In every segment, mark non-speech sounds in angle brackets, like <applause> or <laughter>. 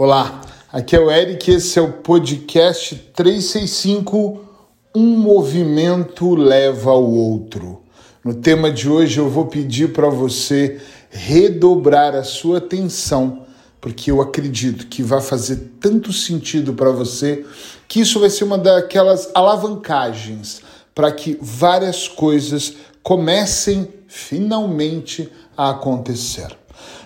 Olá, aqui é o Eric, esse é o podcast 365 Um movimento leva ao outro. No tema de hoje eu vou pedir para você redobrar a sua atenção, porque eu acredito que vai fazer tanto sentido para você que isso vai ser uma daquelas alavancagens para que várias coisas comecem finalmente a acontecer.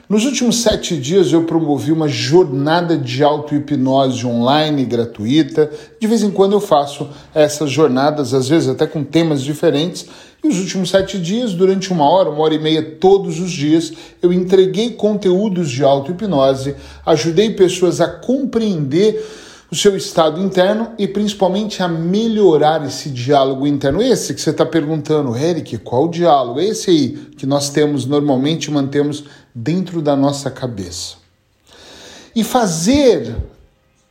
Nos últimos sete dias eu promovi uma jornada de auto-hipnose online gratuita. De vez em quando eu faço essas jornadas, às vezes até com temas diferentes. E os últimos sete dias, durante uma hora, uma hora e meia todos os dias, eu entreguei conteúdos de auto-hipnose, ajudei pessoas a compreender o seu estado interno e principalmente a melhorar esse diálogo interno. Esse que você está perguntando, Eric, qual diálogo? Esse aí que nós temos normalmente mantemos dentro da nossa cabeça. E fazer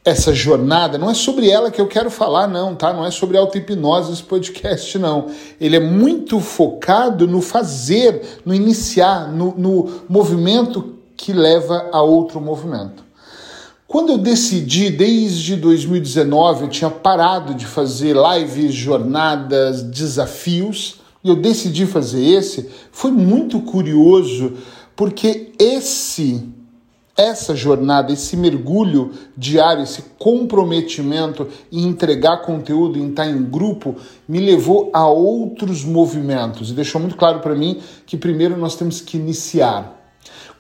essa jornada não é sobre ela que eu quero falar, não, tá? Não é sobre auto-hipnose esse podcast, não. Ele é muito focado no fazer, no iniciar, no, no movimento que leva a outro movimento. Quando eu decidi, desde 2019, eu tinha parado de fazer lives, jornadas, desafios, e eu decidi fazer esse, foi muito curioso, porque esse essa jornada, esse mergulho diário, esse comprometimento em entregar conteúdo, em estar em grupo, me levou a outros movimentos e deixou muito claro para mim que primeiro nós temos que iniciar.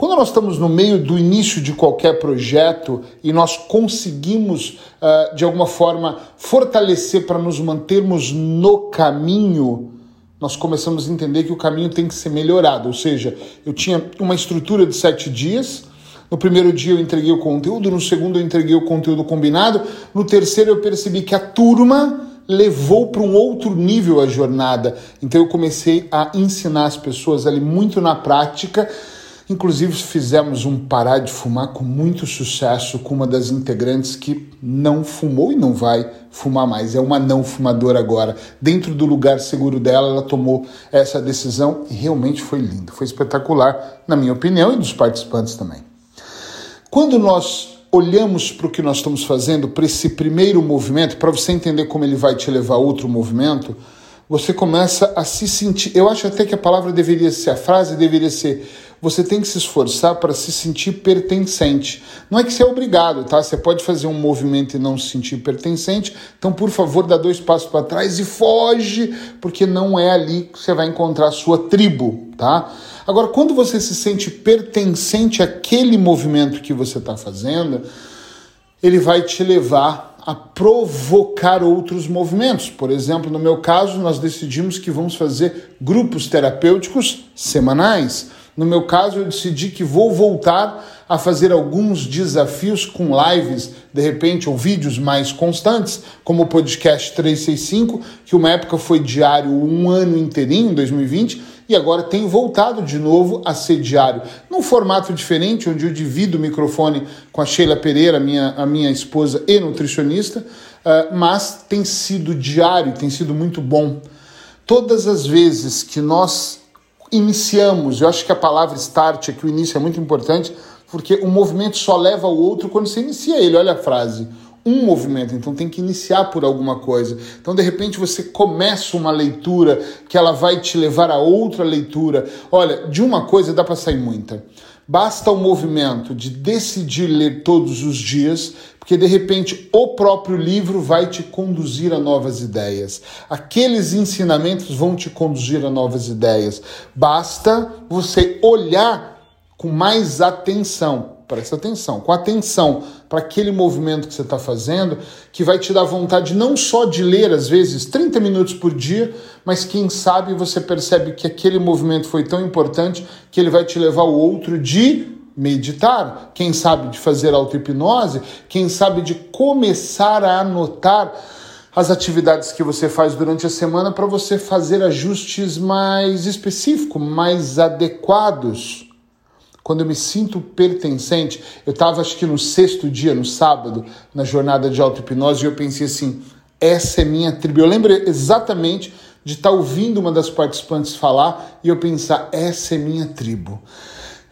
Quando nós estamos no meio do início de qualquer projeto e nós conseguimos, uh, de alguma forma, fortalecer para nos mantermos no caminho, nós começamos a entender que o caminho tem que ser melhorado. Ou seja, eu tinha uma estrutura de sete dias. No primeiro dia eu entreguei o conteúdo, no segundo eu entreguei o conteúdo combinado, no terceiro eu percebi que a turma levou para um outro nível a jornada. Então eu comecei a ensinar as pessoas ali muito na prática Inclusive, fizemos um parar de fumar com muito sucesso com uma das integrantes que não fumou e não vai fumar mais. É uma não fumadora agora. Dentro do lugar seguro dela, ela tomou essa decisão e realmente foi lindo. Foi espetacular, na minha opinião, e dos participantes também. Quando nós olhamos para o que nós estamos fazendo, para esse primeiro movimento, para você entender como ele vai te levar a outro movimento, você começa a se sentir. Eu acho até que a palavra deveria ser, a frase deveria ser você tem que se esforçar para se sentir pertencente. Não é que você é obrigado, tá? Você pode fazer um movimento e não se sentir pertencente. Então, por favor, dá dois passos para trás e foge, porque não é ali que você vai encontrar a sua tribo, tá? Agora, quando você se sente pertencente àquele movimento que você está fazendo, ele vai te levar a provocar outros movimentos. Por exemplo, no meu caso, nós decidimos que vamos fazer grupos terapêuticos semanais. No meu caso, eu decidi que vou voltar a fazer alguns desafios com lives, de repente, ou vídeos mais constantes, como o podcast 365, que uma época foi diário um ano inteirinho, 2020, e agora tenho voltado de novo a ser diário, num formato diferente, onde eu divido o microfone com a Sheila Pereira, minha, a minha esposa e nutricionista, uh, mas tem sido diário, tem sido muito bom. Todas as vezes que nós iniciamos. Eu acho que a palavra start aqui, o início é muito importante, porque o movimento só leva ao outro quando você inicia ele. Olha a frase. Um movimento, então tem que iniciar por alguma coisa. Então, de repente, você começa uma leitura que ela vai te levar a outra leitura. Olha, de uma coisa dá para sair muita. Basta o movimento de decidir ler todos os dias, porque de repente o próprio livro vai te conduzir a novas ideias. Aqueles ensinamentos vão te conduzir a novas ideias. Basta você olhar com mais atenção, presta atenção, com atenção para aquele movimento que você está fazendo, que vai te dar vontade não só de ler, às vezes, 30 minutos por dia, mas quem sabe você percebe que aquele movimento foi tão importante que ele vai te levar ao outro de meditar, quem sabe de fazer auto-hipnose, quem sabe de começar a anotar as atividades que você faz durante a semana para você fazer ajustes mais específicos, mais adequados. Quando eu me sinto pertencente, eu estava acho que no sexto dia, no sábado, na jornada de auto-hipnose, e eu pensei assim: essa é minha tribo. Eu lembro exatamente de estar tá ouvindo uma das participantes falar e eu pensar: essa é minha tribo.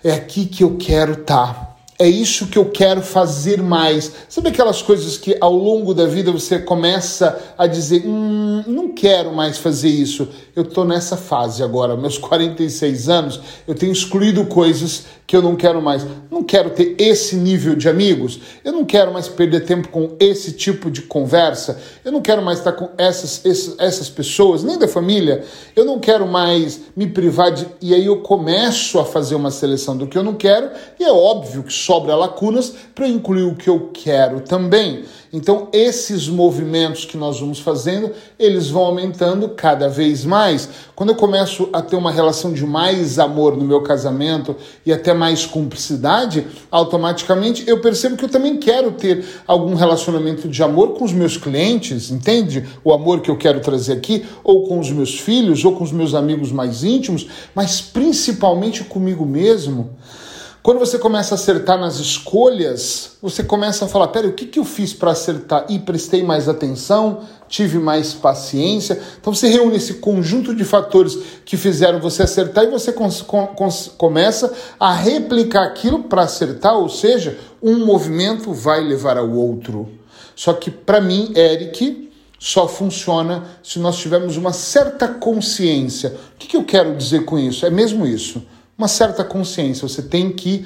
É aqui que eu quero estar. Tá. É isso que eu quero fazer mais. Sabe aquelas coisas que ao longo da vida você começa a dizer: hum, não quero mais fazer isso. Eu estou nessa fase agora, meus <laughs> 46 anos, eu tenho excluído coisas que eu não quero mais. Não quero ter esse nível de amigos, eu não quero mais perder tempo com esse tipo de conversa, eu não quero mais estar com essas, essas pessoas, nem da família, eu não quero mais me privar de. E aí eu começo a fazer uma seleção do que eu não quero, e é óbvio que sobra lacunas para incluir o que eu quero também. Então, esses movimentos que nós vamos fazendo, eles vão aumentando cada vez mais. Quando eu começo a ter uma relação de mais amor no meu casamento e até mais cumplicidade, automaticamente eu percebo que eu também quero ter algum relacionamento de amor com os meus clientes, entende? O amor que eu quero trazer aqui, ou com os meus filhos, ou com os meus amigos mais íntimos, mas principalmente comigo mesmo. Quando você começa a acertar nas escolhas, você começa a falar: peraí, o que, que eu fiz para acertar? E prestei mais atenção, tive mais paciência. Então você reúne esse conjunto de fatores que fizeram você acertar e você começa a replicar aquilo para acertar, ou seja, um movimento vai levar ao outro. Só que para mim, Eric, só funciona se nós tivermos uma certa consciência. O que, que eu quero dizer com isso? É mesmo isso uma certa consciência, você tem que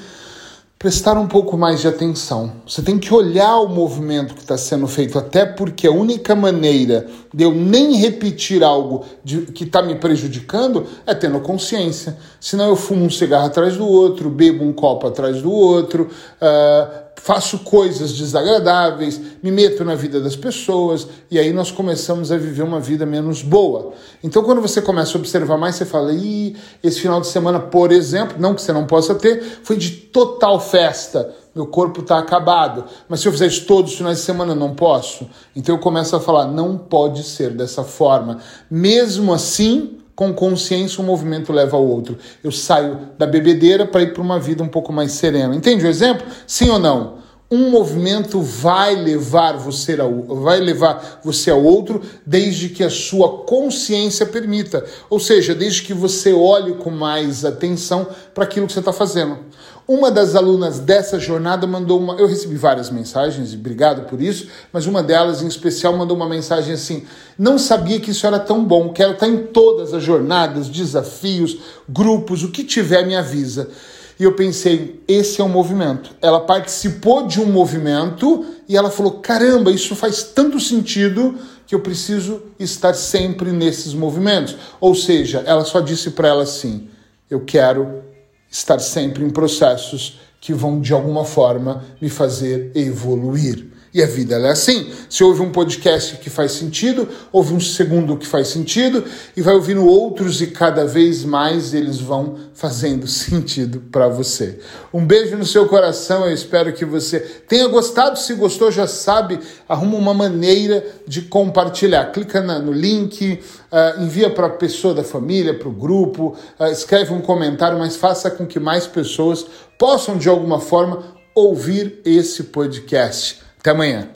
prestar um pouco mais de atenção. Você tem que olhar o movimento que está sendo feito, até porque a única maneira de eu nem repetir algo de, que está me prejudicando é tendo consciência. Senão eu fumo um cigarro atrás do outro, bebo um copo atrás do outro, uh, faço coisas desagradáveis, me meto na vida das pessoas e aí nós começamos a viver uma vida menos boa. Então, quando você começa a observar mais, você fala: Ih, esse final de semana, por exemplo, não que você não possa ter, foi de total festa. Meu corpo está acabado. Mas se eu fizer isso todos os finais de semana, não posso. Então eu começo a falar: não pode ser dessa forma. Mesmo assim, com consciência, um movimento leva ao outro. Eu saio da bebedeira para ir para uma vida um pouco mais serena. Entende o exemplo? Sim ou não? Um movimento vai levar você ao, vai levar você ao outro desde que a sua consciência permita. Ou seja, desde que você olhe com mais atenção para aquilo que você está fazendo. Uma das alunas dessa jornada mandou uma. Eu recebi várias mensagens obrigado por isso, mas uma delas em especial mandou uma mensagem assim: Não sabia que isso era tão bom, quero estar em todas as jornadas, desafios, grupos, o que tiver me avisa. E eu pensei: esse é um movimento. Ela participou de um movimento e ela falou: caramba, isso faz tanto sentido que eu preciso estar sempre nesses movimentos. Ou seja, ela só disse para ela assim: eu quero estar sempre em processos que vão de alguma forma me fazer evoluir. E a vida é assim. Se ouve um podcast que faz sentido, ouve um segundo que faz sentido e vai ouvindo outros e cada vez mais eles vão fazendo <laughs> sentido para você. Um beijo no seu coração, eu espero que você tenha gostado. Se gostou, já sabe, arruma uma maneira de compartilhar. Clica no link, uh, envia para a pessoa da família, para o grupo, uh, escreve um comentário, mas faça com que mais pessoas possam de alguma forma ouvir esse podcast. Até amanhã.